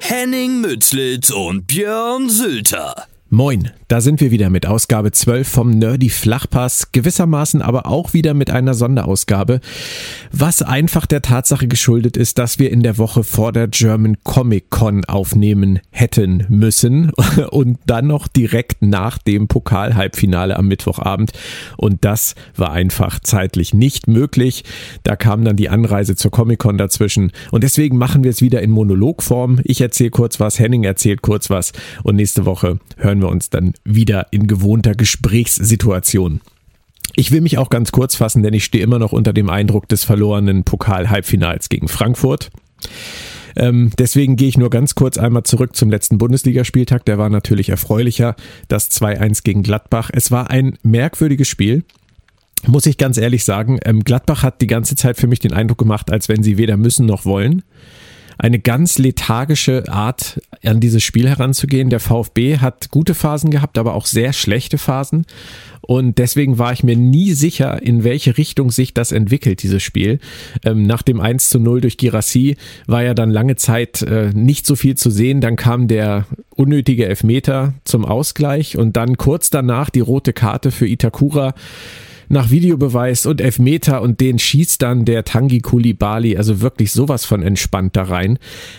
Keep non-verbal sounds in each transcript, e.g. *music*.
Henning Mützlitz und Björn Sülter. Moin, da sind wir wieder mit Ausgabe 12 vom Nerdy Flachpass, gewissermaßen aber auch wieder mit einer Sonderausgabe, was einfach der Tatsache geschuldet ist, dass wir in der Woche vor der German Comic Con aufnehmen hätten müssen *laughs* und dann noch direkt nach dem Pokal-Halbfinale am Mittwochabend und das war einfach zeitlich nicht möglich. Da kam dann die Anreise zur Comic Con dazwischen und deswegen machen wir es wieder in Monologform. Ich erzähle kurz was, Henning erzählt kurz was und nächste Woche hören wir uns dann wieder in gewohnter Gesprächssituation. Ich will mich auch ganz kurz fassen, denn ich stehe immer noch unter dem Eindruck des verlorenen Pokal-Halbfinals gegen Frankfurt. Ähm, deswegen gehe ich nur ganz kurz einmal zurück zum letzten Bundesligaspieltag. Der war natürlich erfreulicher. Das 2-1 gegen Gladbach. Es war ein merkwürdiges Spiel. Muss ich ganz ehrlich sagen, ähm, Gladbach hat die ganze Zeit für mich den Eindruck gemacht, als wenn sie weder müssen noch wollen eine ganz lethargische Art, an dieses Spiel heranzugehen. Der VfB hat gute Phasen gehabt, aber auch sehr schlechte Phasen. Und deswegen war ich mir nie sicher, in welche Richtung sich das entwickelt, dieses Spiel. Ähm, nach dem 1 zu 0 durch Girassi war ja dann lange Zeit äh, nicht so viel zu sehen. Dann kam der unnötige Elfmeter zum Ausgleich und dann kurz danach die rote Karte für Itakura nach Videobeweis und Elfmeter und den schießt dann der Tangi Kulibali, also wirklich sowas von entspannt da rein.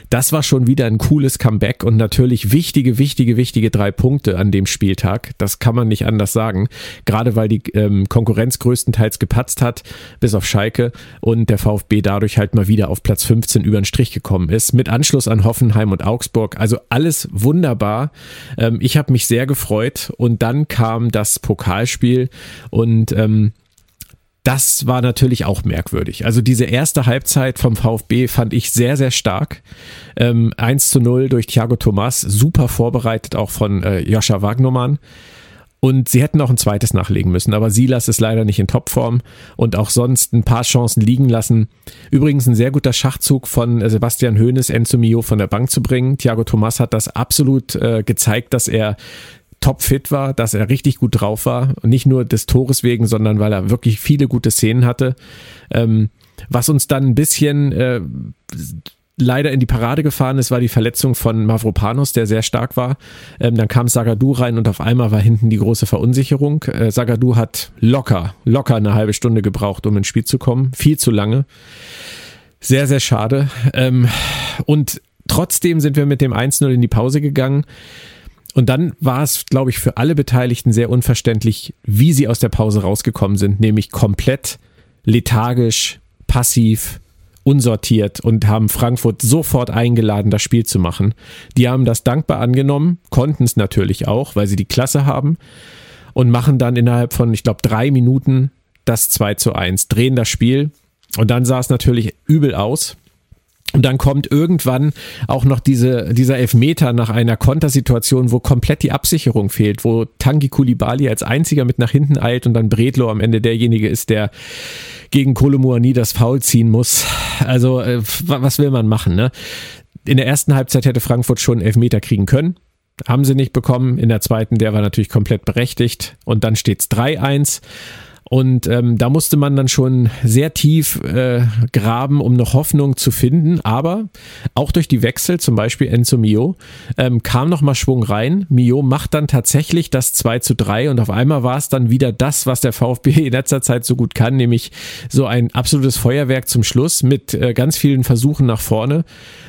Das war schon wieder ein cooles Comeback und natürlich wichtige, wichtige, wichtige drei Punkte an dem Spieltag. Das kann man nicht anders sagen. Gerade weil die ähm, Konkurrenz größtenteils gepatzt hat, bis auf Schalke und der VfB dadurch halt mal wieder auf Platz 15 über den Strich gekommen ist. Mit Anschluss an Hoffenheim und Augsburg. Also alles wunderbar. Ähm, ich habe mich sehr gefreut und dann kam das Pokalspiel und ähm, das war natürlich auch merkwürdig. Also diese erste Halbzeit vom VfB fand ich sehr, sehr stark. Ähm, 1 zu 0 durch Thiago Thomas, super vorbereitet auch von äh, Joscha Wagnermann. Und sie hätten auch ein zweites nachlegen müssen, aber Silas ist leider nicht in Topform und auch sonst ein paar Chancen liegen lassen. Übrigens ein sehr guter Schachzug von äh, Sebastian Hoeneß, Enzo Mio von der Bank zu bringen. Thiago Thomas hat das absolut äh, gezeigt, dass er topfit war, dass er richtig gut drauf war. Nicht nur des Tores wegen, sondern weil er wirklich viele gute Szenen hatte. Ähm, was uns dann ein bisschen äh, leider in die Parade gefahren ist, war die Verletzung von Mavropanos, der sehr stark war. Ähm, dann kam Sagadu rein und auf einmal war hinten die große Verunsicherung. Äh, Sagadu hat locker, locker eine halbe Stunde gebraucht, um ins Spiel zu kommen. Viel zu lange. Sehr, sehr schade. Ähm, und trotzdem sind wir mit dem 1-0 in die Pause gegangen. Und dann war es, glaube ich, für alle Beteiligten sehr unverständlich, wie sie aus der Pause rausgekommen sind, nämlich komplett lethargisch, passiv, unsortiert und haben Frankfurt sofort eingeladen, das Spiel zu machen. Die haben das dankbar angenommen, konnten es natürlich auch, weil sie die Klasse haben und machen dann innerhalb von, ich glaube, drei Minuten das 2 zu 1, drehen das Spiel und dann sah es natürlich übel aus. Und dann kommt irgendwann auch noch diese, dieser Elfmeter nach einer Kontersituation, wo komplett die Absicherung fehlt, wo Tangi Kulibali als einziger mit nach hinten eilt und dann Bredlo am Ende derjenige ist, der gegen Kolomuani das Foul ziehen muss. Also, äh, was will man machen, ne? In der ersten Halbzeit hätte Frankfurt schon Elfmeter kriegen können. haben sie nicht bekommen. In der zweiten, der war natürlich komplett berechtigt. Und dann steht es 3-1. Und ähm, da musste man dann schon sehr tief äh, graben, um noch Hoffnung zu finden. Aber auch durch die Wechsel, zum Beispiel Enzo Mio, ähm, kam nochmal Schwung rein. Mio macht dann tatsächlich das 2 zu 3 und auf einmal war es dann wieder das, was der VfB in letzter Zeit so gut kann, nämlich so ein absolutes Feuerwerk zum Schluss mit äh, ganz vielen Versuchen nach vorne.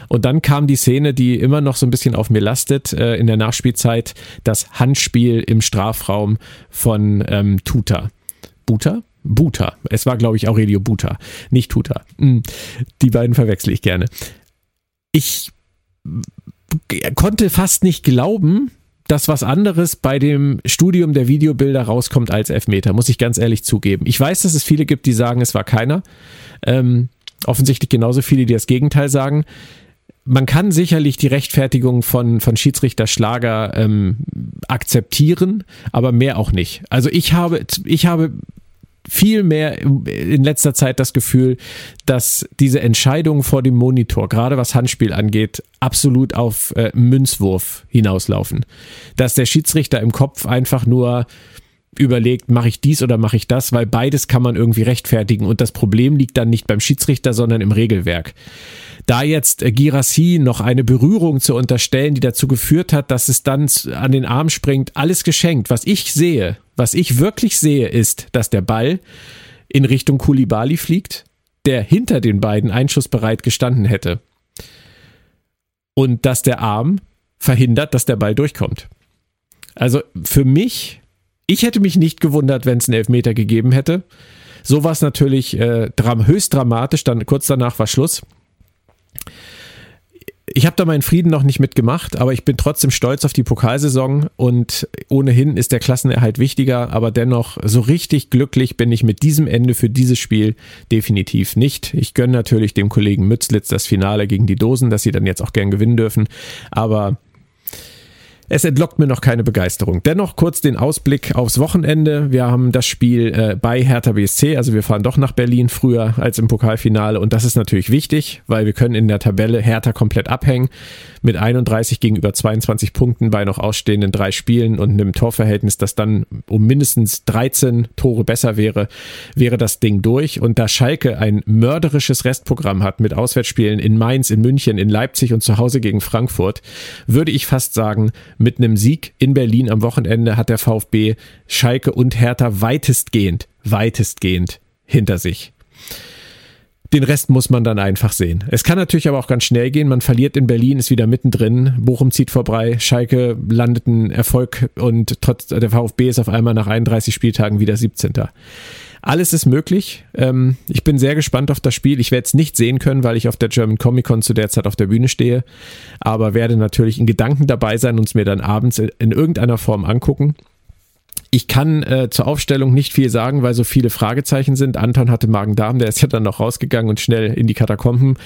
Und dann kam die Szene, die immer noch so ein bisschen auf mir lastet, äh, in der Nachspielzeit, das Handspiel im Strafraum von ähm, Tuta. Buta? Buta. Es war, glaube ich, Aurelio Buta, nicht Tuta. Hm, die beiden verwechsel ich gerne. Ich konnte fast nicht glauben, dass was anderes bei dem Studium der Videobilder rauskommt als Elfmeter, muss ich ganz ehrlich zugeben. Ich weiß, dass es viele gibt, die sagen, es war keiner. Ähm, offensichtlich genauso viele, die das Gegenteil sagen. Man kann sicherlich die Rechtfertigung von, von Schiedsrichter Schlager ähm, akzeptieren, aber mehr auch nicht. Also ich habe, ich habe viel mehr in letzter Zeit das Gefühl, dass diese Entscheidungen vor dem Monitor, gerade was Handspiel angeht, absolut auf äh, Münzwurf hinauslaufen. Dass der Schiedsrichter im Kopf einfach nur überlegt, mache ich dies oder mache ich das, weil beides kann man irgendwie rechtfertigen und das Problem liegt dann nicht beim Schiedsrichter, sondern im Regelwerk. Da jetzt äh, Girassi noch eine Berührung zu unterstellen, die dazu geführt hat, dass es dann an den Arm springt, alles geschenkt. Was ich sehe, was ich wirklich sehe, ist, dass der Ball in Richtung Kulibali fliegt, der hinter den beiden einschussbereit gestanden hätte. Und dass der Arm verhindert, dass der Ball durchkommt. Also für mich, ich hätte mich nicht gewundert, wenn es einen Elfmeter gegeben hätte. So war es natürlich äh, höchst dramatisch, dann kurz danach war Schluss ich habe da meinen Frieden noch nicht mitgemacht, aber ich bin trotzdem stolz auf die Pokalsaison und ohnehin ist der Klassenerhalt wichtiger, aber dennoch so richtig glücklich bin ich mit diesem Ende für dieses Spiel definitiv nicht. Ich gönne natürlich dem Kollegen Mützlitz das Finale gegen die Dosen, dass sie dann jetzt auch gern gewinnen dürfen, aber es entlockt mir noch keine Begeisterung. Dennoch kurz den Ausblick aufs Wochenende. Wir haben das Spiel äh, bei Hertha BSC, also wir fahren doch nach Berlin früher als im Pokalfinale und das ist natürlich wichtig, weil wir können in der Tabelle Hertha komplett abhängen mit 31 gegenüber 22 Punkten bei noch ausstehenden drei Spielen und einem Torverhältnis, das dann um mindestens 13 Tore besser wäre, wäre das Ding durch und da Schalke ein mörderisches Restprogramm hat mit Auswärtsspielen in Mainz, in München, in Leipzig und zu Hause gegen Frankfurt, würde ich fast sagen, mit einem Sieg in Berlin am Wochenende hat der VfB Schalke und Hertha weitestgehend, weitestgehend hinter sich. Den Rest muss man dann einfach sehen. Es kann natürlich aber auch ganz schnell gehen. Man verliert in Berlin, ist wieder mittendrin. Bochum zieht vorbei. Schalke landet ein Erfolg und trotz der VfB ist auf einmal nach 31 Spieltagen wieder 17. Alles ist möglich. Ähm, ich bin sehr gespannt auf das Spiel. Ich werde es nicht sehen können, weil ich auf der German Comic Con zu der Zeit auf der Bühne stehe. Aber werde natürlich in Gedanken dabei sein und es mir dann abends in irgendeiner Form angucken. Ich kann äh, zur Aufstellung nicht viel sagen, weil so viele Fragezeichen sind. Anton hatte Magen-Darm, der ist ja dann noch rausgegangen und schnell in die Katakomben,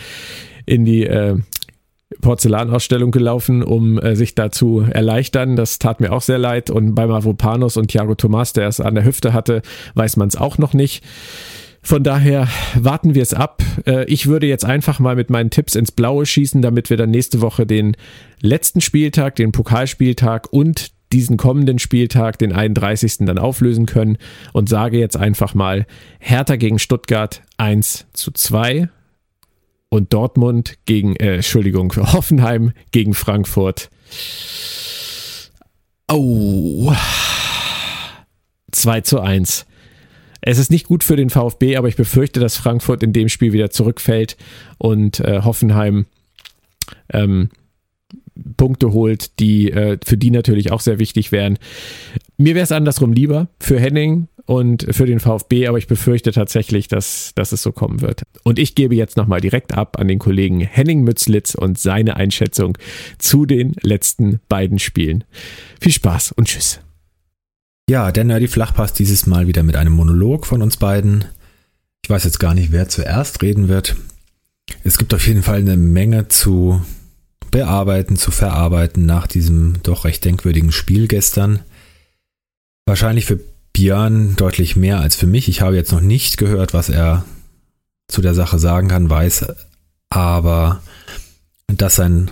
in die äh, Porzellanausstellung gelaufen, um äh, sich da zu erleichtern. Das tat mir auch sehr leid. Und bei Mavropanos und Thiago Thomas, der es an der Hüfte hatte, weiß man es auch noch nicht. Von daher warten wir es ab. Äh, ich würde jetzt einfach mal mit meinen Tipps ins Blaue schießen, damit wir dann nächste Woche den letzten Spieltag, den Pokalspieltag und diesen kommenden Spieltag, den 31. dann auflösen können und sage jetzt einfach mal Hertha gegen Stuttgart 1 zu 2 und Dortmund gegen, äh, Entschuldigung, *laughs* Hoffenheim gegen Frankfurt. Oh. 2 zu 1. Es ist nicht gut für den VfB, aber ich befürchte, dass Frankfurt in dem Spiel wieder zurückfällt und äh, Hoffenheim ähm, Punkte holt, die äh, für die natürlich auch sehr wichtig wären. Mir wäre es andersrum lieber für Henning und für den VfB, aber ich befürchte tatsächlich, dass, dass es so kommen wird. Und ich gebe jetzt nochmal direkt ab an den Kollegen Henning Mützlitz und seine Einschätzung zu den letzten beiden Spielen. Viel Spaß und tschüss. Ja, der Nerdy Flachpass dieses Mal wieder mit einem Monolog von uns beiden. Ich weiß jetzt gar nicht, wer zuerst reden wird. Es gibt auf jeden Fall eine Menge zu bearbeiten, zu verarbeiten nach diesem doch recht denkwürdigen Spiel gestern. Wahrscheinlich für Björn deutlich mehr als für mich. Ich habe jetzt noch nicht gehört, was er zu der Sache sagen kann, weiß aber, dass sein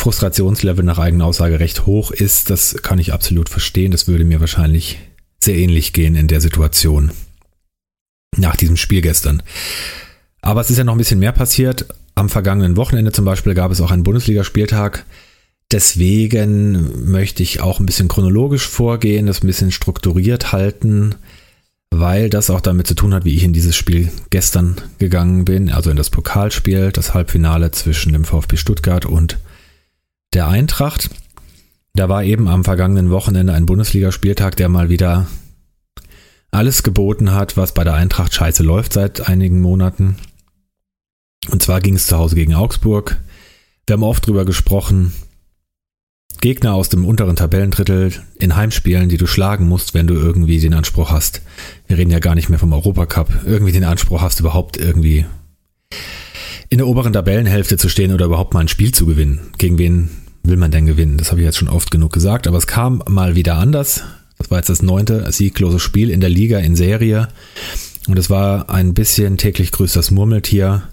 Frustrationslevel nach eigener Aussage recht hoch ist. Das kann ich absolut verstehen. Das würde mir wahrscheinlich sehr ähnlich gehen in der Situation. Nach diesem Spiel gestern. Aber es ist ja noch ein bisschen mehr passiert. Am vergangenen Wochenende zum Beispiel gab es auch einen Bundesligaspieltag. Deswegen möchte ich auch ein bisschen chronologisch vorgehen, das ein bisschen strukturiert halten, weil das auch damit zu tun hat, wie ich in dieses Spiel gestern gegangen bin, also in das Pokalspiel, das Halbfinale zwischen dem VfB Stuttgart und der Eintracht. Da war eben am vergangenen Wochenende ein Bundesligaspieltag, der mal wieder alles geboten hat, was bei der Eintracht scheiße läuft seit einigen Monaten. Und zwar ging es zu Hause gegen Augsburg. Wir haben oft drüber gesprochen. Gegner aus dem unteren Tabellendrittel in Heimspielen, die du schlagen musst, wenn du irgendwie den Anspruch hast. Wir reden ja gar nicht mehr vom Europacup. Irgendwie den Anspruch hast, überhaupt irgendwie in der oberen Tabellenhälfte zu stehen oder überhaupt mal ein Spiel zu gewinnen. Gegen wen will man denn gewinnen? Das habe ich jetzt schon oft genug gesagt, aber es kam mal wieder anders. Das war jetzt das neunte sieglose Spiel in der Liga in Serie. Und es war ein bisschen täglich grüßt das Murmeltier.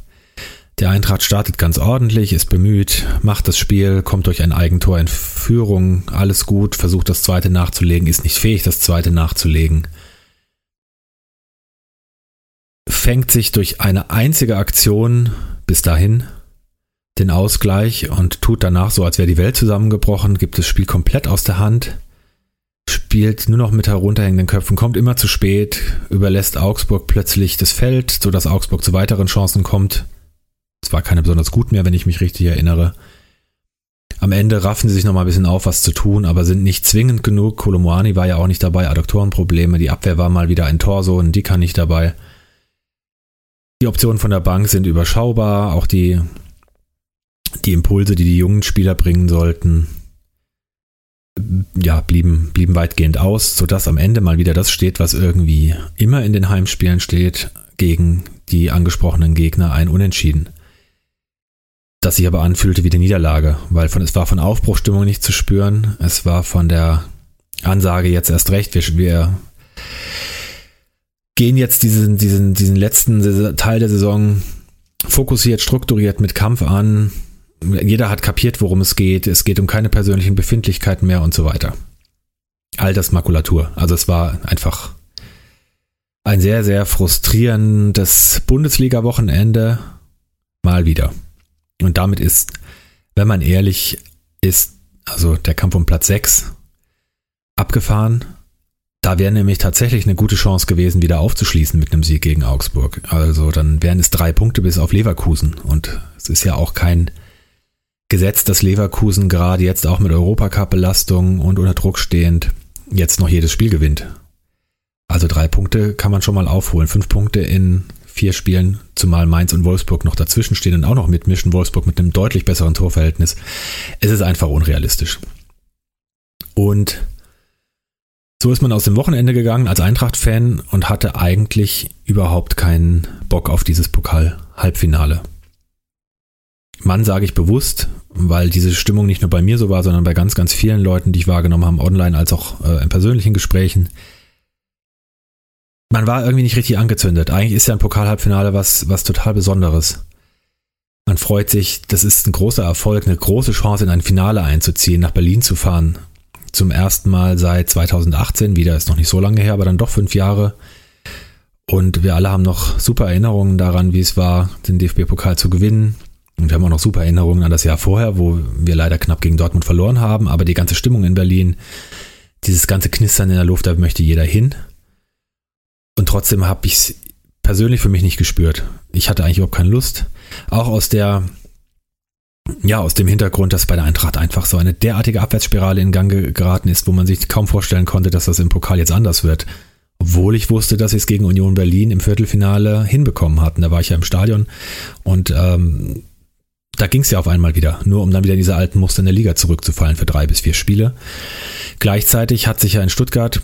Der Eintracht startet ganz ordentlich, ist bemüht, macht das Spiel, kommt durch ein Eigentor in Führung, alles gut, versucht das zweite nachzulegen, ist nicht fähig, das zweite nachzulegen. Fängt sich durch eine einzige Aktion bis dahin den Ausgleich und tut danach so, als wäre die Welt zusammengebrochen, gibt das Spiel komplett aus der Hand, spielt nur noch mit herunterhängenden Köpfen, kommt immer zu spät, überlässt Augsburg plötzlich das Feld, sodass Augsburg zu weiteren Chancen kommt, war keine besonders gut mehr, wenn ich mich richtig erinnere. Am Ende raffen sie sich nochmal ein bisschen auf, was zu tun, aber sind nicht zwingend genug. Kolomoani war ja auch nicht dabei, Adduktorenprobleme, die Abwehr war mal wieder ein Torso und die kann nicht dabei. Die Optionen von der Bank sind überschaubar, auch die, die Impulse, die die jungen Spieler bringen sollten, ja, blieben, blieben weitgehend aus, sodass am Ende mal wieder das steht, was irgendwie immer in den Heimspielen steht, gegen die angesprochenen Gegner ein Unentschieden das sich aber anfühlte wie die Niederlage, weil von, es war von Aufbruchstimmung nicht zu spüren. Es war von der Ansage jetzt erst recht. Wir, wir gehen jetzt diesen, diesen, diesen letzten Teil der Saison fokussiert, strukturiert mit Kampf an. Jeder hat kapiert, worum es geht. Es geht um keine persönlichen Befindlichkeiten mehr und so weiter. All das Makulatur. Also es war einfach ein sehr, sehr frustrierendes Bundesliga-Wochenende. Mal wieder. Und damit ist, wenn man ehrlich ist, also der Kampf um Platz 6 abgefahren. Da wäre nämlich tatsächlich eine gute Chance gewesen, wieder aufzuschließen mit einem Sieg gegen Augsburg. Also dann wären es drei Punkte bis auf Leverkusen. Und es ist ja auch kein Gesetz, dass Leverkusen gerade jetzt auch mit Europacup-Belastung und unter Druck stehend jetzt noch jedes Spiel gewinnt. Also drei Punkte kann man schon mal aufholen. Fünf Punkte in vier Spielen, zumal Mainz und Wolfsburg noch dazwischen stehen und auch noch mitmischen, Wolfsburg mit einem deutlich besseren Torverhältnis. Es ist einfach unrealistisch. Und so ist man aus dem Wochenende gegangen als Eintracht-Fan und hatte eigentlich überhaupt keinen Bock auf dieses Pokal-Halbfinale. Mann sage ich bewusst, weil diese Stimmung nicht nur bei mir so war, sondern bei ganz, ganz vielen Leuten, die ich wahrgenommen habe, online als auch äh, in persönlichen Gesprächen man war irgendwie nicht richtig angezündet. Eigentlich ist ja ein Pokalhalbfinale was, was total Besonderes. Man freut sich, das ist ein großer Erfolg, eine große Chance in ein Finale einzuziehen, nach Berlin zu fahren. Zum ersten Mal seit 2018, wieder ist noch nicht so lange her, aber dann doch fünf Jahre. Und wir alle haben noch super Erinnerungen daran, wie es war, den DFB-Pokal zu gewinnen. Und wir haben auch noch super Erinnerungen an das Jahr vorher, wo wir leider knapp gegen Dortmund verloren haben. Aber die ganze Stimmung in Berlin, dieses ganze Knistern in der Luft, da möchte jeder hin. Und trotzdem habe ich es persönlich für mich nicht gespürt. Ich hatte eigentlich überhaupt keine Lust. Auch aus der, ja, aus dem Hintergrund, dass bei der Eintracht einfach so eine derartige Abwärtsspirale in Gang geraten ist, wo man sich kaum vorstellen konnte, dass das im Pokal jetzt anders wird. Obwohl ich wusste, dass sie es gegen Union Berlin im Viertelfinale hinbekommen hatten. Da war ich ja im Stadion und ähm, da ging es ja auf einmal wieder, nur um dann wieder in diese alten Muster in der Liga zurückzufallen für drei bis vier Spiele. Gleichzeitig hat sich ja in Stuttgart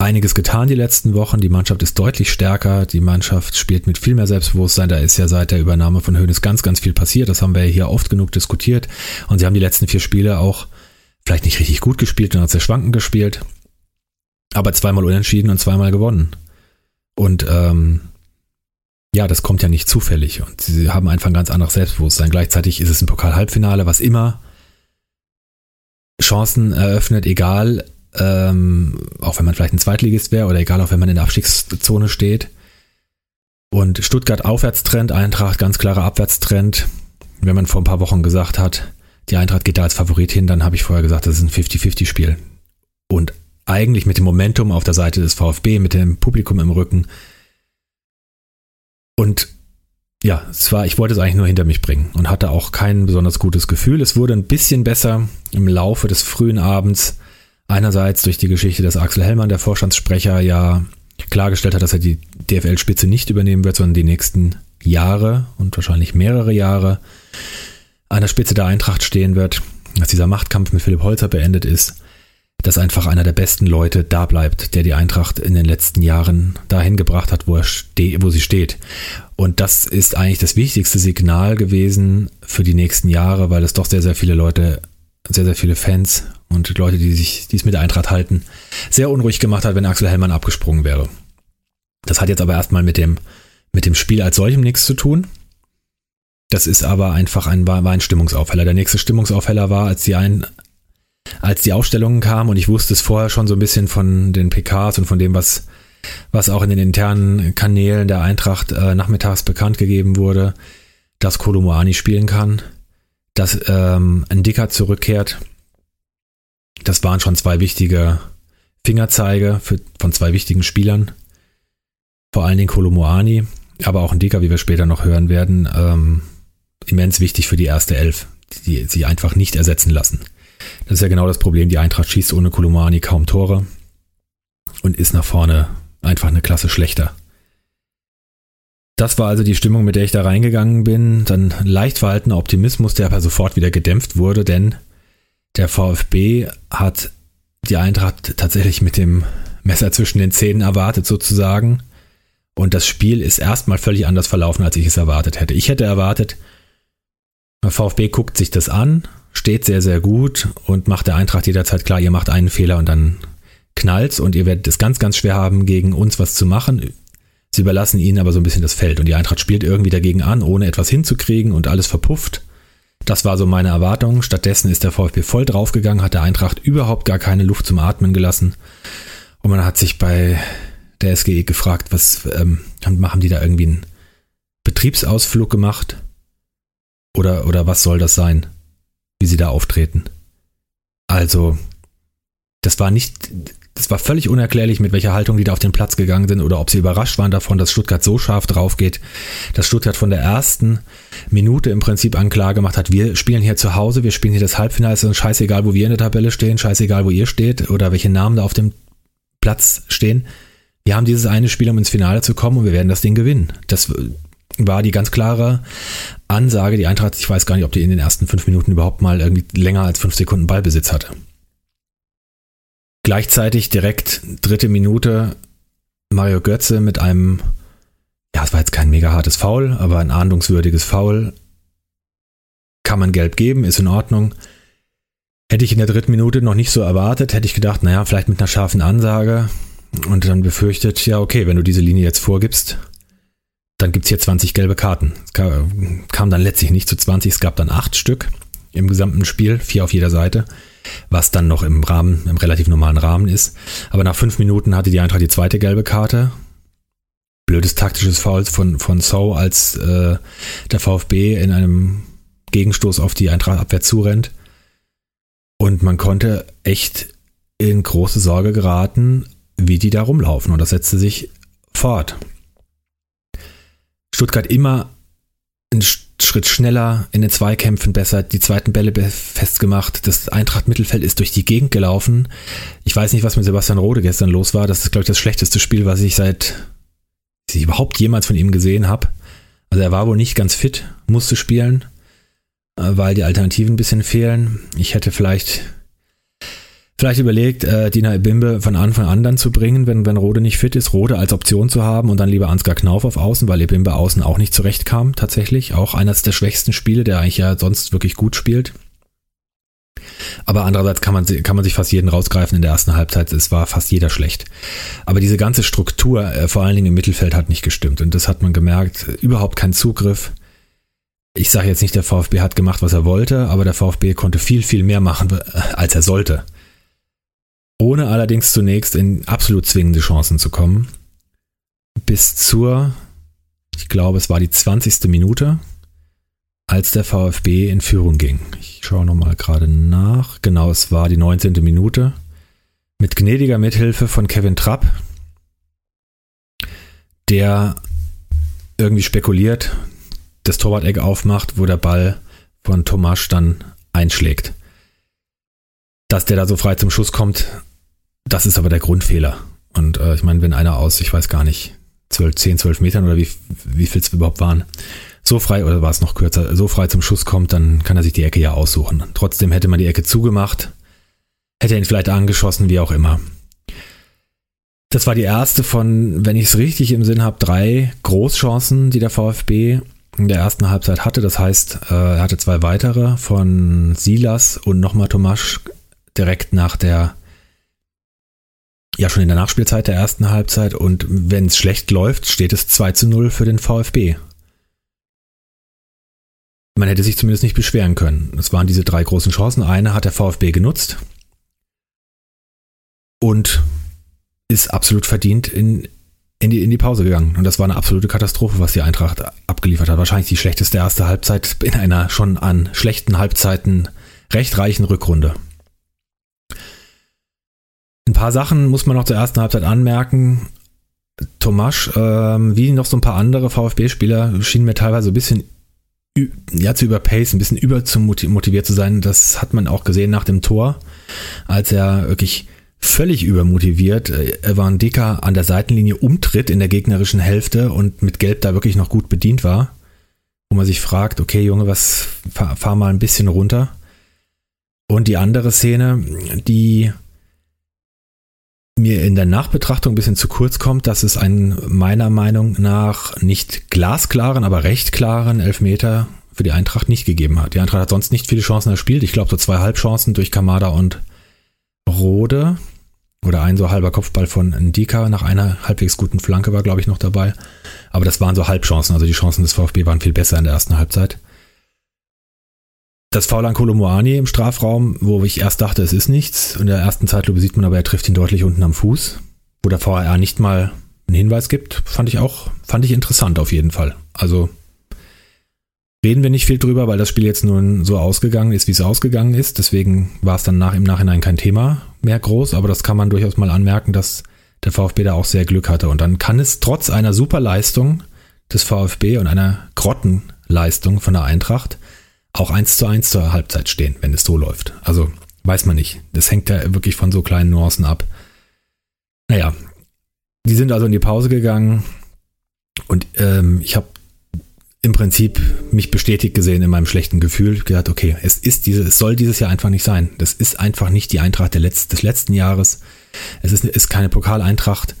einiges getan die letzten Wochen. Die Mannschaft ist deutlich stärker. Die Mannschaft spielt mit viel mehr Selbstbewusstsein. Da ist ja seit der Übernahme von Hönes ganz, ganz viel passiert. Das haben wir ja hier oft genug diskutiert. Und sie haben die letzten vier Spiele auch vielleicht nicht richtig gut gespielt, sondern sehr schwankend gespielt. Aber zweimal unentschieden und zweimal gewonnen. Und ähm, ja, das kommt ja nicht zufällig und sie haben einfach ein ganz anderes Selbstbewusstsein. Gleichzeitig ist es ein Pokal-Halbfinale, was immer Chancen eröffnet, egal, ähm, auch wenn man vielleicht ein Zweitligist wäre oder egal, auch wenn man in der Abstiegszone steht. Und Stuttgart Aufwärtstrend, Eintracht ganz klarer Abwärtstrend. Wenn man vor ein paar Wochen gesagt hat, die Eintracht geht da als Favorit hin, dann habe ich vorher gesagt, das ist ein 50-50-Spiel. Und eigentlich mit dem Momentum auf der Seite des VfB, mit dem Publikum im Rücken. Und ja, es war, ich wollte es eigentlich nur hinter mich bringen und hatte auch kein besonders gutes Gefühl. Es wurde ein bisschen besser im Laufe des frühen Abends. Einerseits durch die Geschichte, dass Axel Hellmann, der Vorstandssprecher, ja klargestellt hat, dass er die DFL-Spitze nicht übernehmen wird, sondern die nächsten Jahre und wahrscheinlich mehrere Jahre an der Spitze der Eintracht stehen wird, dass dieser Machtkampf mit Philipp Holzer beendet ist, dass einfach einer der besten Leute da bleibt, der die Eintracht in den letzten Jahren dahin gebracht hat, wo, er ste wo sie steht. Und das ist eigentlich das wichtigste Signal gewesen für die nächsten Jahre, weil es doch sehr, sehr viele Leute, sehr, sehr viele Fans und Leute, die sich dies mit der Eintracht halten, sehr unruhig gemacht hat, wenn Axel Hellmann abgesprungen wäre. Das hat jetzt aber erstmal mit dem, mit dem Spiel als solchem nichts zu tun. Das ist aber einfach ein, war, ein Stimmungsaufheller. Der nächste Stimmungsaufheller war, als die ein, als die Ausstellungen kamen und ich wusste es vorher schon so ein bisschen von den PKs und von dem, was, was auch in den internen Kanälen der Eintracht äh, nachmittags bekannt gegeben wurde, dass Kolomoani spielen kann, dass ähm, ein Dicker zurückkehrt, das waren schon zwei wichtige Fingerzeige für, von zwei wichtigen Spielern. Vor allen Dingen Kolomoani, aber auch ein Dicker, wie wir später noch hören werden, ähm, immens wichtig für die erste Elf, die sie einfach nicht ersetzen lassen. Das ist ja genau das Problem. Die Eintracht schießt ohne Kolomoani kaum Tore und ist nach vorne einfach eine Klasse schlechter. Das war also die Stimmung, mit der ich da reingegangen bin. Dann leicht verhaltener Optimismus, der aber sofort wieder gedämpft wurde, denn der VfB hat die Eintracht tatsächlich mit dem Messer zwischen den Zähnen erwartet, sozusagen. Und das Spiel ist erstmal völlig anders verlaufen, als ich es erwartet hätte. Ich hätte erwartet, der VfB guckt sich das an, steht sehr, sehr gut und macht der Eintracht jederzeit klar, ihr macht einen Fehler und dann knallt's und ihr werdet es ganz, ganz schwer haben, gegen uns was zu machen. Sie überlassen ihnen aber so ein bisschen das Feld und die Eintracht spielt irgendwie dagegen an, ohne etwas hinzukriegen und alles verpufft. Das war so meine Erwartung. Stattdessen ist der VfB voll draufgegangen, hat der Eintracht überhaupt gar keine Luft zum Atmen gelassen. Und man hat sich bei der SGE gefragt, was ähm, haben die da irgendwie einen Betriebsausflug gemacht? Oder, oder was soll das sein, wie sie da auftreten? Also, das war nicht, das war völlig unerklärlich, mit welcher Haltung die da auf den Platz gegangen sind oder ob sie überrascht waren davon, dass Stuttgart so scharf drauf geht, dass Stuttgart von der ersten Minute im Prinzip an klar gemacht hat, wir spielen hier zu Hause, wir spielen hier das Halbfinale, es ist scheißegal, wo wir in der Tabelle stehen, scheißegal, wo ihr steht oder welche Namen da auf dem Platz stehen. Wir haben dieses eine Spiel, um ins Finale zu kommen und wir werden das Ding gewinnen. Das war die ganz klare Ansage. Die Eintracht, ich weiß gar nicht, ob die in den ersten fünf Minuten überhaupt mal irgendwie länger als fünf Sekunden Ballbesitz hatte. Gleichzeitig direkt dritte Minute Mario Götze mit einem, ja, es war jetzt kein mega hartes Foul, aber ein ahndungswürdiges Foul. Kann man gelb geben, ist in Ordnung. Hätte ich in der dritten Minute noch nicht so erwartet, hätte ich gedacht, naja, vielleicht mit einer scharfen Ansage und dann befürchtet, ja, okay, wenn du diese Linie jetzt vorgibst, dann gibt es hier 20 gelbe Karten. Es kam dann letztlich nicht zu 20, es gab dann acht Stück im gesamten Spiel, vier auf jeder Seite was dann noch im Rahmen, im relativ normalen Rahmen ist. Aber nach fünf Minuten hatte die Eintracht die zweite gelbe Karte. Blödes taktisches Foul von, von So, als äh, der VfB in einem Gegenstoß auf die Eintracht Abwehr zurennt. Und man konnte echt in große Sorge geraten, wie die da rumlaufen. Und das setzte sich fort. Stuttgart immer ein Schritt schneller, in den Zweikämpfen besser, die zweiten Bälle festgemacht. Das Eintracht-Mittelfeld ist durch die Gegend gelaufen. Ich weiß nicht, was mit Sebastian Rode gestern los war. Das ist, glaube ich, das schlechteste Spiel, was ich seit ich überhaupt jemals von ihm gesehen habe. Also er war wohl nicht ganz fit, musste spielen, äh, weil die Alternativen ein bisschen fehlen. Ich hätte vielleicht vielleicht überlegt, äh, Dina Ebimbe von Anfang an dann zu bringen, wenn, wenn Rode nicht fit ist, Rode als Option zu haben und dann lieber Ansgar Knauf auf Außen, weil Ebimbe außen auch nicht zurechtkam, tatsächlich. Auch eines der schwächsten Spiele, der eigentlich ja sonst wirklich gut spielt. Aber andererseits kann man, kann man sich fast jeden rausgreifen in der ersten Halbzeit. Es war fast jeder schlecht. Aber diese ganze Struktur, äh, vor allen Dingen im Mittelfeld, hat nicht gestimmt. Und das hat man gemerkt. Überhaupt kein Zugriff. Ich sage jetzt nicht, der VfB hat gemacht, was er wollte, aber der VfB konnte viel, viel mehr machen, äh, als er sollte. Ohne allerdings zunächst in absolut zwingende Chancen zu kommen. Bis zur, ich glaube, es war die 20. Minute als der VfB in Führung ging. Ich schaue nochmal gerade nach. Genau, es war die 19. Minute. Mit gnädiger Mithilfe von Kevin Trapp, der irgendwie spekuliert, das Torwart-Eck aufmacht, wo der Ball von Tomasch dann einschlägt. Dass der da so frei zum Schuss kommt, das ist aber der Grundfehler. Und äh, ich meine, wenn einer aus, ich weiß gar nicht, 12, 10, 12 Metern oder wie, wie viel es überhaupt waren, so frei, oder war es noch kürzer, so frei zum Schuss kommt, dann kann er sich die Ecke ja aussuchen. Trotzdem hätte man die Ecke zugemacht, hätte ihn vielleicht angeschossen, wie auch immer. Das war die erste von, wenn ich es richtig im Sinn habe, drei Großchancen, die der VfB in der ersten Halbzeit hatte. Das heißt, äh, er hatte zwei weitere von Silas und nochmal Tomasch direkt nach der, ja schon in der Nachspielzeit der ersten Halbzeit. Und wenn es schlecht läuft, steht es 2 zu 0 für den VfB man hätte sich zumindest nicht beschweren können. Es waren diese drei großen Chancen. Eine hat der VfB genutzt und ist absolut verdient in, in, die, in die Pause gegangen. Und das war eine absolute Katastrophe, was die Eintracht abgeliefert hat. Wahrscheinlich die schlechteste erste Halbzeit in einer schon an schlechten Halbzeiten recht reichen Rückrunde. Ein paar Sachen muss man noch zur ersten Halbzeit anmerken. Tomasch, ähm, wie noch so ein paar andere VfB-Spieler, schienen mir teilweise ein bisschen ja, zu überpacen, ein bisschen über zu motiviert zu sein. Das hat man auch gesehen nach dem Tor, als er wirklich völlig übermotiviert äh, Evan Dicker an der Seitenlinie umtritt in der gegnerischen Hälfte und mit Gelb da wirklich noch gut bedient war. Wo man sich fragt, okay Junge, was, fahr, fahr mal ein bisschen runter. Und die andere Szene, die mir in der Nachbetrachtung ein bisschen zu kurz kommt, dass es einen meiner Meinung nach nicht glasklaren, aber recht klaren Elfmeter für die Eintracht nicht gegeben hat. Die Eintracht hat sonst nicht viele Chancen erspielt. Ich glaube so zwei Halbchancen durch Kamada und Rode oder ein so halber Kopfball von Ndika nach einer halbwegs guten Flanke war, glaube ich, noch dabei. Aber das waren so Halbchancen. Also die Chancen des VfB waren viel besser in der ersten Halbzeit das Foul an Kolomoani im Strafraum, wo ich erst dachte, es ist nichts. In der ersten Zeitlupe sieht man aber, er trifft ihn deutlich unten am Fuß, wo der VAR nicht mal einen Hinweis gibt, fand ich auch, fand ich interessant auf jeden Fall. Also reden wir nicht viel drüber, weil das Spiel jetzt nun so ausgegangen ist, wie es ausgegangen ist. Deswegen war es dann nach, im Nachhinein kein Thema mehr groß, aber das kann man durchaus mal anmerken, dass der VfB da auch sehr Glück hatte. Und dann kann es trotz einer super Leistung des VfB und einer Grottenleistung von der Eintracht auch eins zu eins zur Halbzeit stehen, wenn es so läuft. Also weiß man nicht. Das hängt ja wirklich von so kleinen Nuancen ab. Naja, die sind also in die Pause gegangen und ähm, ich habe im Prinzip mich bestätigt gesehen in meinem schlechten Gefühl, gesagt, okay, es ist diese, es soll dieses Jahr einfach nicht sein. Das ist einfach nicht die Eintracht Letz-, des letzten Jahres. Es ist, ist keine Pokaleintracht.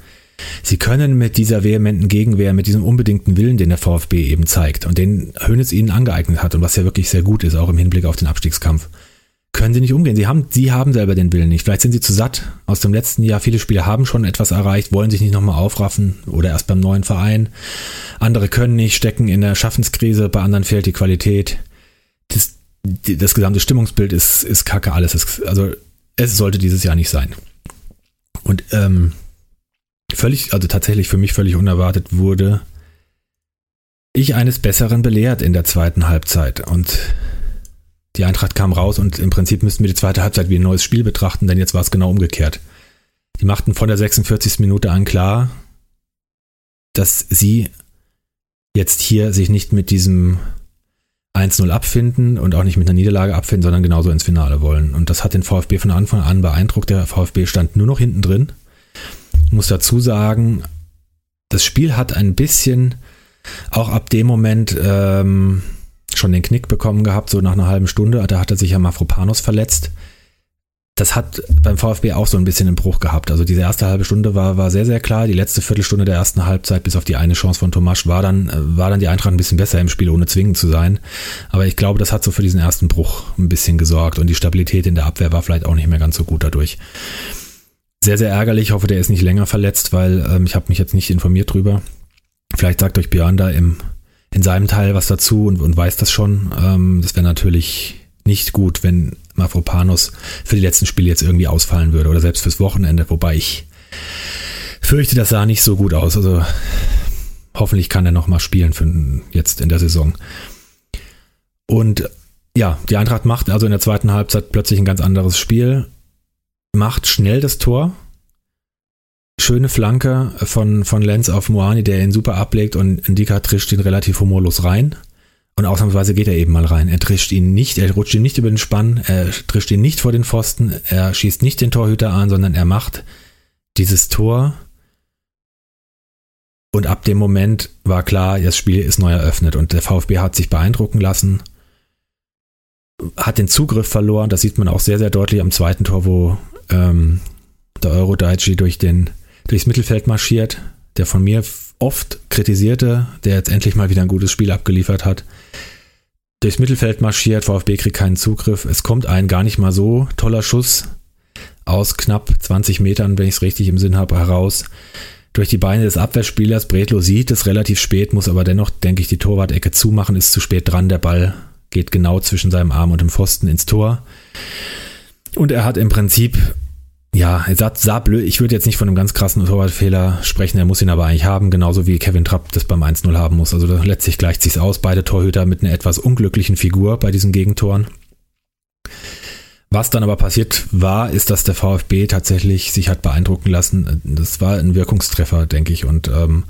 Sie können mit dieser vehementen Gegenwehr, mit diesem unbedingten Willen, den der VfB eben zeigt und den Hönes ihnen angeeignet hat und was ja wirklich sehr gut ist, auch im Hinblick auf den Abstiegskampf, können sie nicht umgehen. Sie haben, sie haben selber den Willen nicht. Vielleicht sind sie zu satt aus dem letzten Jahr. Viele Spieler haben schon etwas erreicht, wollen sich nicht nochmal aufraffen oder erst beim neuen Verein. Andere können nicht, stecken in der Schaffenskrise, bei anderen fehlt die Qualität. Das, das gesamte Stimmungsbild ist, ist kacke alles. Es, also es sollte dieses Jahr nicht sein. Und ähm, völlig, also tatsächlich für mich völlig unerwartet wurde ich eines Besseren belehrt in der zweiten Halbzeit. Und die Eintracht kam raus und im Prinzip müssten wir die zweite Halbzeit wie ein neues Spiel betrachten, denn jetzt war es genau umgekehrt. Die machten von der 46. Minute an klar, dass sie jetzt hier sich nicht mit diesem 1-0 abfinden und auch nicht mit einer Niederlage abfinden, sondern genauso ins Finale wollen. Und das hat den VfB von Anfang an beeindruckt. Der VfB stand nur noch hinten drin muss dazu sagen, das Spiel hat ein bisschen auch ab dem Moment ähm, schon den Knick bekommen gehabt, so nach einer halben Stunde. Da hatte sich ja Mafropanos verletzt. das hat beim VfB auch so ein bisschen einen Bruch gehabt. Also diese erste halbe Stunde war, war sehr, sehr klar. Die letzte Viertelstunde der ersten Halbzeit, bis auf die eine Chance von Tomasch, war dann, war dann die Eintracht ein bisschen besser im Spiel, ohne zwingend zu sein. Aber ich glaube, das hat so für diesen ersten Bruch ein bisschen gesorgt und die Stabilität in der Abwehr war vielleicht auch nicht mehr ganz so gut dadurch. Sehr, sehr ärgerlich. Ich hoffe, der ist nicht länger verletzt, weil ähm, ich habe mich jetzt nicht informiert drüber. Vielleicht sagt euch Björn da im, in seinem Teil was dazu und, und weiß das schon. Ähm, das wäre natürlich nicht gut, wenn Mafropanos für die letzten Spiele jetzt irgendwie ausfallen würde oder selbst fürs Wochenende, wobei ich fürchte, das sah nicht so gut aus. Also hoffentlich kann er nochmal spielen für jetzt in der Saison. Und ja, die Eintracht macht also in der zweiten Halbzeit plötzlich ein ganz anderes Spiel, macht schnell das Tor. Schöne Flanke von, von Lenz auf Moani, der ihn super ablegt und Ndika trischt ihn relativ humorlos rein. Und ausnahmsweise geht er eben mal rein. Er trischt ihn nicht, er rutscht ihn nicht über den Spann, er trischt ihn nicht vor den Pfosten, er schießt nicht den Torhüter an, sondern er macht dieses Tor. Und ab dem Moment war klar, das Spiel ist neu eröffnet und der VfB hat sich beeindrucken lassen, hat den Zugriff verloren. Das sieht man auch sehr, sehr deutlich am zweiten Tor, wo ähm, der Eurodaichi durch den, durchs Mittelfeld marschiert, der von mir oft kritisierte, der jetzt endlich mal wieder ein gutes Spiel abgeliefert hat durchs Mittelfeld marschiert, VfB kriegt keinen Zugriff. Es kommt ein gar nicht mal so toller Schuss aus knapp 20 Metern, wenn ich es richtig im Sinn habe, heraus. Durch die Beine des Abwehrspielers. Bredlo sieht es relativ spät, muss aber dennoch, denke ich, die Torwart-Ecke zumachen, ist zu spät dran. Der Ball geht genau zwischen seinem Arm und dem Pfosten ins Tor. Und er hat im Prinzip ja, er sah, sah blöd. Ich würde jetzt nicht von einem ganz krassen Torwartfehler sprechen. Er muss ihn aber eigentlich haben, genauso wie Kevin Trapp das beim 1-0 haben muss. Also letztlich gleicht sich's aus. Beide Torhüter mit einer etwas unglücklichen Figur bei diesen Gegentoren. Was dann aber passiert war, ist, dass der VfB tatsächlich sich hat beeindrucken lassen. Das war ein Wirkungstreffer, denke ich. Und ähm,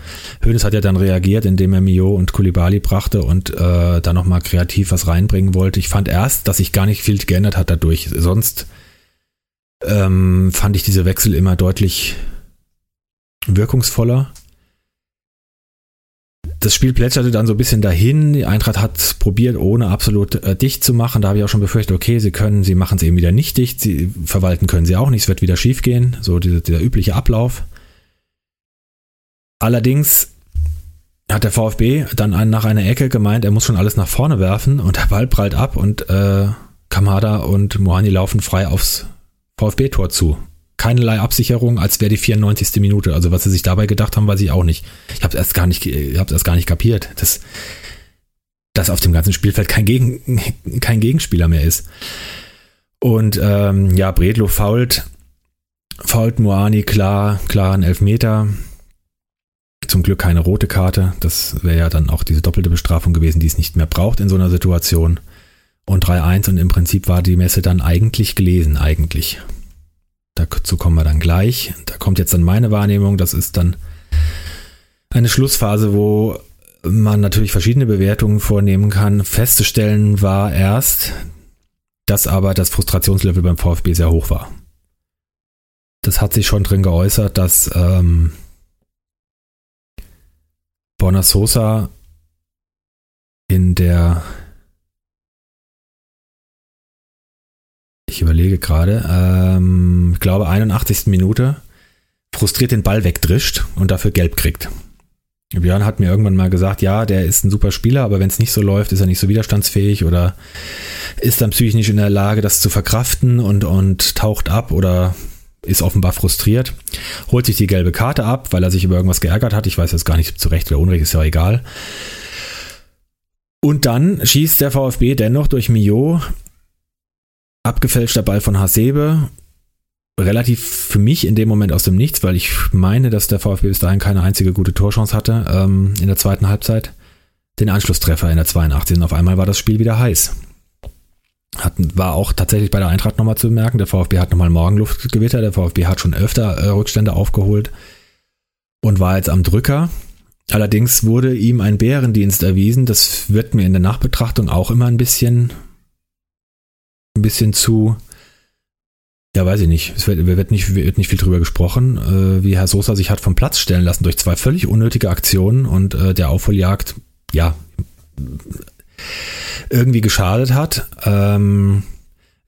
Hoeneß hat ja dann reagiert, indem er Mio und Kulibali brachte und äh, da nochmal kreativ was reinbringen wollte. Ich fand erst, dass sich gar nicht viel geändert hat dadurch. Sonst ähm, fand ich diese Wechsel immer deutlich wirkungsvoller. Das Spiel plätscherte dann so ein bisschen dahin. Die Eintracht hat probiert, ohne absolut äh, dicht zu machen. Da habe ich auch schon befürchtet, okay, sie können, sie machen es eben wieder nicht dicht. Sie verwalten können sie auch nicht. Es wird wieder schief gehen. So dieser, dieser übliche Ablauf. Allerdings hat der VfB dann einen, nach einer Ecke gemeint, er muss schon alles nach vorne werfen und der Ball prallt ab und äh, Kamada und Moani laufen frei aufs VfB-Tor zu. Keinerlei Absicherung, als wäre die 94. Minute. Also was sie sich dabei gedacht haben, weiß ich auch nicht. Ich habe erst gar nicht, ich habe erst gar nicht kapiert, dass, dass auf dem ganzen Spielfeld kein, Gegen, *laughs* kein Gegenspieler mehr ist. Und ähm, ja, Bredlo fault, fault Moani klar, klar ein Elfmeter. Zum Glück keine rote Karte. Das wäre ja dann auch diese doppelte Bestrafung gewesen, die es nicht mehr braucht in so einer Situation und 3-1 und im Prinzip war die Messe dann eigentlich gelesen, eigentlich. Dazu kommen wir dann gleich. Da kommt jetzt dann meine Wahrnehmung, das ist dann eine Schlussphase, wo man natürlich verschiedene Bewertungen vornehmen kann. Festzustellen war erst, dass aber das Frustrationslevel beim VfB sehr hoch war. Das hat sich schon drin geäußert, dass ähm, Borna Sosa in der ich überlege gerade, ähm, ich glaube 81. Minute frustriert den Ball wegdrischt und dafür gelb kriegt. Björn hat mir irgendwann mal gesagt, ja, der ist ein super Spieler, aber wenn es nicht so läuft, ist er nicht so widerstandsfähig oder ist dann psychisch nicht in der Lage, das zu verkraften und, und taucht ab oder ist offenbar frustriert, holt sich die gelbe Karte ab, weil er sich über irgendwas geärgert hat. Ich weiß jetzt gar nicht zu Recht oder Unrecht, ist ja egal. Und dann schießt der VfB dennoch durch Mio abgefälschter Ball von Hasebe. Relativ für mich in dem Moment aus dem Nichts, weil ich meine, dass der VfB bis dahin keine einzige gute Torchance hatte ähm, in der zweiten Halbzeit. Den Anschlusstreffer in der 82. Und auf einmal war das Spiel wieder heiß. Hat, war auch tatsächlich bei der Eintracht nochmal zu bemerken. Der VfB hat nochmal Morgenluftgewitter. Der VfB hat schon öfter äh, Rückstände aufgeholt und war jetzt am Drücker. Allerdings wurde ihm ein Bärendienst erwiesen. Das wird mir in der Nachbetrachtung auch immer ein bisschen ein bisschen zu, ja, weiß ich nicht. Es wird, wird, nicht, wird nicht viel drüber gesprochen, äh, wie Herr Sosa sich hat vom Platz stellen lassen durch zwei völlig unnötige Aktionen und äh, der Aufholjagd, ja, irgendwie geschadet hat. Ähm,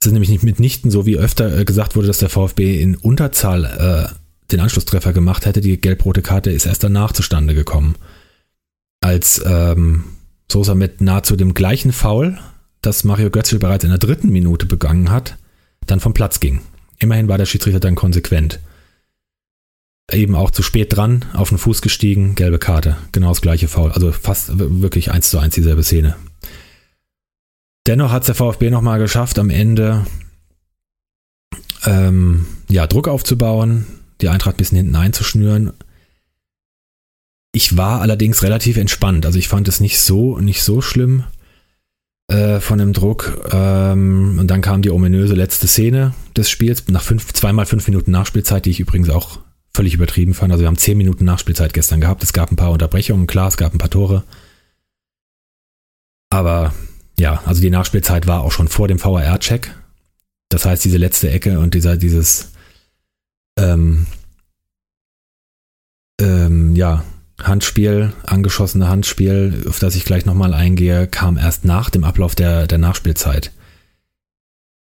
Es ist nämlich nicht mitnichten so, wie öfter äh, gesagt wurde, dass der VfB in Unterzahl äh, den Anschlusstreffer gemacht hätte. Die gelb-rote Karte ist erst danach zustande gekommen. Als ähm, Sosa mit nahezu dem gleichen Foul, das Mario Götzl bereits in der dritten Minute begangen hat, dann vom Platz ging. Immerhin war der Schiedsrichter dann konsequent. Eben auch zu spät dran, auf den Fuß gestiegen, gelbe Karte. Genau das gleiche Foul. Also fast wirklich eins zu eins dieselbe Szene. Dennoch hat es der VfB nochmal geschafft, am Ende ähm, ja, Druck aufzubauen, die Eintracht ein bisschen hinten einzuschnüren. Ich war allerdings relativ entspannt. Also ich fand es nicht so, nicht so schlimm äh, von dem Druck. Ähm, und dann kam die ominöse letzte Szene des Spiels, nach fünf, zweimal fünf Minuten Nachspielzeit, die ich übrigens auch völlig übertrieben fand. Also wir haben zehn Minuten Nachspielzeit gestern gehabt. Es gab ein paar Unterbrechungen, klar, es gab ein paar Tore. Aber ja, also die Nachspielzeit war auch schon vor dem VAR-Check. Das heißt, diese letzte Ecke und dieser, dieses, ähm, ähm, ja, Handspiel, angeschossene Handspiel, auf das ich gleich nochmal eingehe, kam erst nach dem Ablauf der, der Nachspielzeit.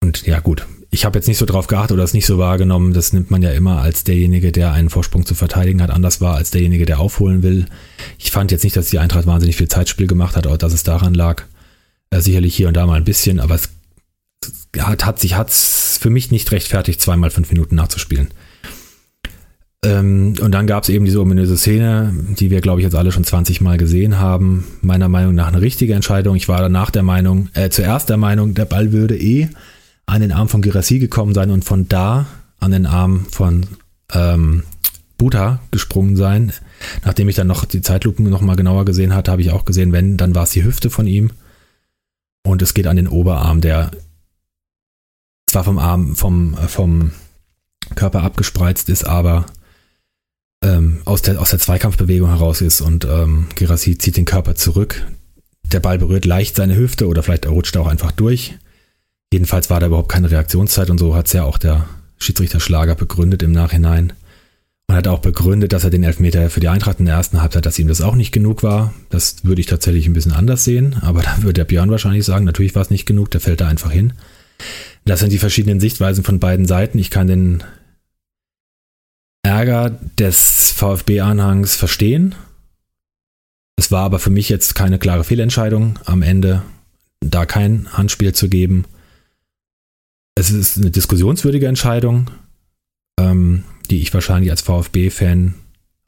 Und ja, gut, ich habe jetzt nicht so drauf geachtet oder es nicht so wahrgenommen. Das nimmt man ja immer als derjenige, der einen Vorsprung zu verteidigen hat, anders war als derjenige, der aufholen will. Ich fand jetzt nicht, dass die Eintracht wahnsinnig viel Zeitspiel gemacht hat, oder dass es daran lag. Äh, sicherlich hier und da mal ein bisschen, aber es hat, hat sich hat's für mich nicht rechtfertigt, zweimal fünf Minuten nachzuspielen. Ähm, und dann gab es eben diese ominöse Szene, die wir, glaube ich, jetzt alle schon 20 Mal gesehen haben. Meiner Meinung nach eine richtige Entscheidung. Ich war danach der Meinung, äh, zuerst der Meinung, der Ball würde eh an den Arm von Girassi gekommen sein und von da an den Arm von ähm, Buta gesprungen sein. Nachdem ich dann noch die Zeitlupen noch mal genauer gesehen hatte, habe ich auch gesehen, wenn, dann war es die Hüfte von ihm. Und es geht an den Oberarm, der zwar vom Arm, vom, äh, vom Körper abgespreizt ist, aber ähm, aus, der, aus der Zweikampfbewegung heraus ist und ähm, Gerassi zieht den Körper zurück. Der Ball berührt leicht seine Hüfte oder vielleicht rutscht er auch einfach durch. Jedenfalls war da überhaupt keine Reaktionszeit und so hat es ja auch der Schiedsrichter Schlager begründet im Nachhinein. Und hat auch begründet, dass er den Elfmeter für die Eintracht in der ersten Halbzeit, dass ihm das auch nicht genug war. Das würde ich tatsächlich ein bisschen anders sehen, aber da würde der Björn wahrscheinlich sagen, natürlich war es nicht genug, der fällt da einfach hin. Das sind die verschiedenen Sichtweisen von beiden Seiten. Ich kann den Ärger des VfB-Anhangs verstehen. Es war aber für mich jetzt keine klare Fehlentscheidung, am Ende da kein Handspiel zu geben. Es ist eine diskussionswürdige Entscheidung, ähm, die ich wahrscheinlich als VfB-Fan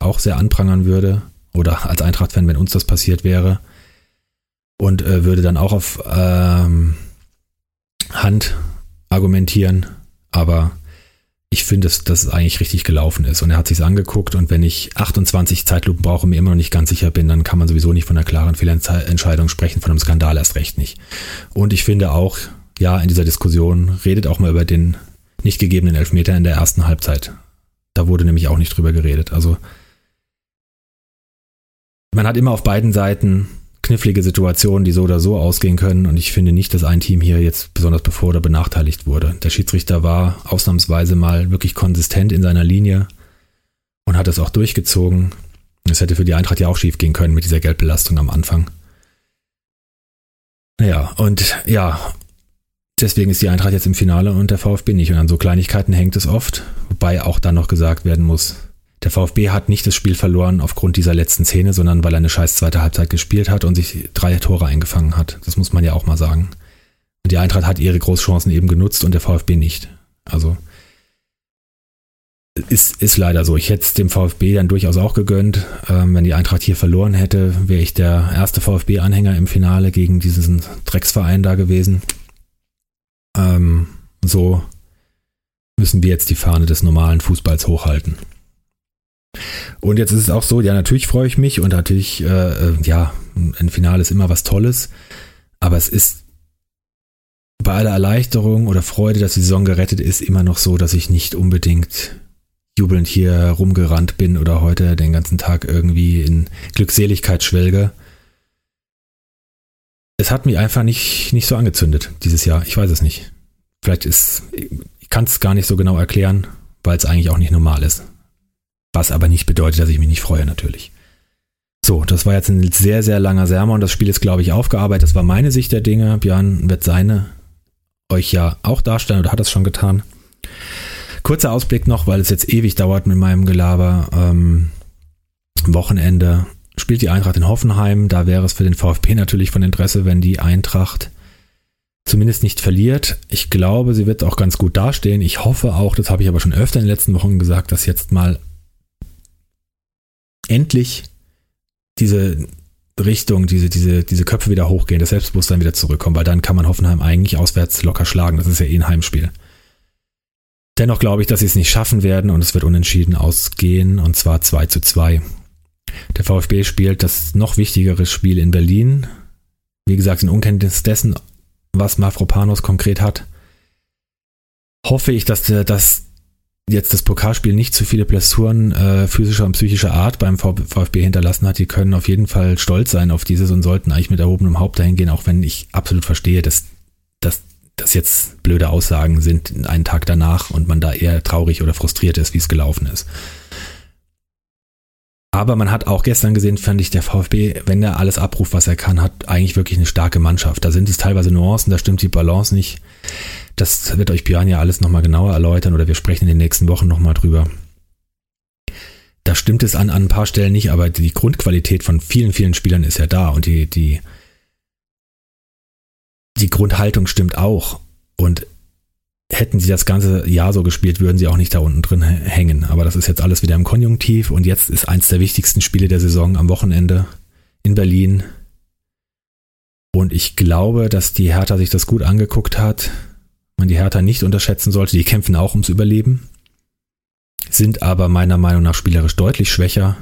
auch sehr anprangern würde oder als Eintracht-Fan, wenn uns das passiert wäre. Und äh, würde dann auch auf ähm, Hand argumentieren, aber ich finde, dass das eigentlich richtig gelaufen ist. Und er hat sich angeguckt und wenn ich 28 Zeitlupen brauche mir immer noch nicht ganz sicher bin, dann kann man sowieso nicht von einer klaren Fehlentscheidung sprechen, von einem Skandal erst recht nicht. Und ich finde auch, ja, in dieser Diskussion redet auch mal über den nicht gegebenen Elfmeter in der ersten Halbzeit. Da wurde nämlich auch nicht drüber geredet. Also man hat immer auf beiden Seiten knifflige Situationen, die so oder so ausgehen können. Und ich finde nicht, dass ein Team hier jetzt besonders bevor oder benachteiligt wurde. Der Schiedsrichter war ausnahmsweise mal wirklich konsistent in seiner Linie und hat es auch durchgezogen. Es hätte für die Eintracht ja auch schief gehen können mit dieser Geldbelastung am Anfang. Naja, und ja, deswegen ist die Eintracht jetzt im Finale und der VfB nicht. Und an so Kleinigkeiten hängt es oft. Wobei auch dann noch gesagt werden muss, der VfB hat nicht das Spiel verloren aufgrund dieser letzten Szene, sondern weil er eine scheiß zweite Halbzeit gespielt hat und sich drei Tore eingefangen hat. Das muss man ja auch mal sagen. Und die Eintracht hat ihre Großchancen eben genutzt und der VfB nicht. Also ist, ist leider so. Ich hätte es dem VfB dann durchaus auch gegönnt. Ähm, wenn die Eintracht hier verloren hätte, wäre ich der erste VfB-Anhänger im Finale gegen diesen Drecksverein da gewesen. Ähm, so müssen wir jetzt die Fahne des normalen Fußballs hochhalten. Und jetzt ist es auch so, ja, natürlich freue ich mich und natürlich, äh, äh, ja, ein Finale ist immer was Tolles, aber es ist bei aller Erleichterung oder Freude, dass die Saison gerettet ist, immer noch so, dass ich nicht unbedingt jubelnd hier rumgerannt bin oder heute den ganzen Tag irgendwie in Glückseligkeit schwelge. Es hat mich einfach nicht, nicht so angezündet dieses Jahr. Ich weiß es nicht. Vielleicht ist, ich kann es gar nicht so genau erklären, weil es eigentlich auch nicht normal ist. Was aber nicht bedeutet, dass ich mich nicht freue, natürlich. So, das war jetzt ein sehr, sehr langer Sermon. Das Spiel ist, glaube ich, aufgearbeitet. Das war meine Sicht der Dinge. Björn wird seine euch ja auch darstellen oder hat es schon getan. Kurzer Ausblick noch, weil es jetzt ewig dauert mit meinem Gelaber. Ähm, Wochenende spielt die Eintracht in Hoffenheim. Da wäre es für den VfB natürlich von Interesse, wenn die Eintracht zumindest nicht verliert. Ich glaube, sie wird auch ganz gut dastehen. Ich hoffe auch, das habe ich aber schon öfter in den letzten Wochen gesagt, dass jetzt mal endlich diese Richtung, diese, diese, diese Köpfe wieder hochgehen, das Selbstbewusstsein wieder zurückkommen, weil dann kann man Hoffenheim eigentlich auswärts locker schlagen. Das ist ja eh ein Heimspiel. Dennoch glaube ich, dass sie es nicht schaffen werden und es wird unentschieden ausgehen und zwar 2 zu 2. Der VfB spielt das noch wichtigere Spiel in Berlin. Wie gesagt, in Unkenntnis dessen, was Mafropanos konkret hat, hoffe ich, dass, dass jetzt das Pokalspiel nicht zu viele Blessuren äh, physischer und psychischer Art beim VfB hinterlassen hat. Die können auf jeden Fall stolz sein auf dieses und sollten eigentlich mit erhobenem Haupt dahin gehen, auch wenn ich absolut verstehe, dass, dass das jetzt blöde Aussagen sind einen Tag danach und man da eher traurig oder frustriert ist, wie es gelaufen ist. Aber man hat auch gestern gesehen, fand ich, der VfB, wenn er alles abruft, was er kann, hat eigentlich wirklich eine starke Mannschaft. Da sind es teilweise Nuancen, da stimmt die Balance nicht. Das wird euch Björn ja alles nochmal genauer erläutern oder wir sprechen in den nächsten Wochen nochmal drüber. Da stimmt es an, an ein paar Stellen nicht, aber die Grundqualität von vielen, vielen Spielern ist ja da und die, die, die Grundhaltung stimmt auch. Und hätten sie das ganze Jahr so gespielt, würden sie auch nicht da unten drin hängen. Aber das ist jetzt alles wieder im Konjunktiv und jetzt ist eins der wichtigsten Spiele der Saison am Wochenende in Berlin. Und ich glaube, dass die Hertha sich das gut angeguckt hat. Man die Hertha nicht unterschätzen sollte. Die kämpfen auch ums Überleben. Sind aber meiner Meinung nach spielerisch deutlich schwächer.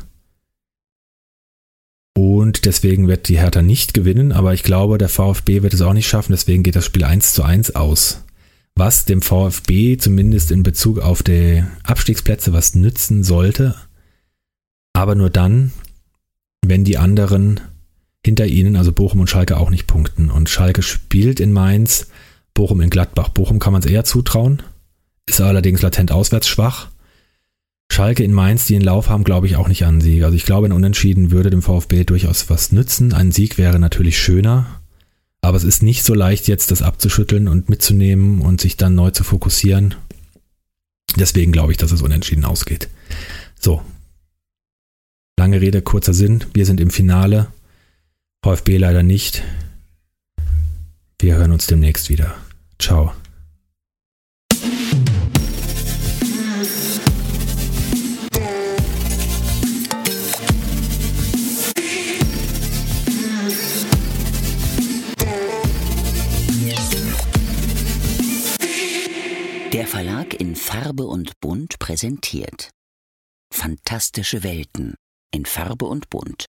Und deswegen wird die Hertha nicht gewinnen, aber ich glaube, der VfB wird es auch nicht schaffen, deswegen geht das Spiel 1 zu 1 aus was dem VfB zumindest in Bezug auf die Abstiegsplätze was nützen sollte. Aber nur dann, wenn die anderen hinter ihnen, also Bochum und Schalke, auch nicht punkten. Und Schalke spielt in Mainz, Bochum in Gladbach. Bochum kann man es eher zutrauen, ist allerdings latent auswärts schwach. Schalke in Mainz, die einen Lauf haben, glaube ich auch nicht an Sieg. Also ich glaube, ein Unentschieden würde dem VfB durchaus was nützen. Ein Sieg wäre natürlich schöner, aber es ist nicht so leicht, jetzt das abzuschütteln und mitzunehmen und sich dann neu zu fokussieren. Deswegen glaube ich, dass es unentschieden ausgeht. So. Lange Rede, kurzer Sinn. Wir sind im Finale. VfB leider nicht. Wir hören uns demnächst wieder. Ciao. Der Verlag in Farbe und Bunt präsentiert Fantastische Welten in Farbe und Bunt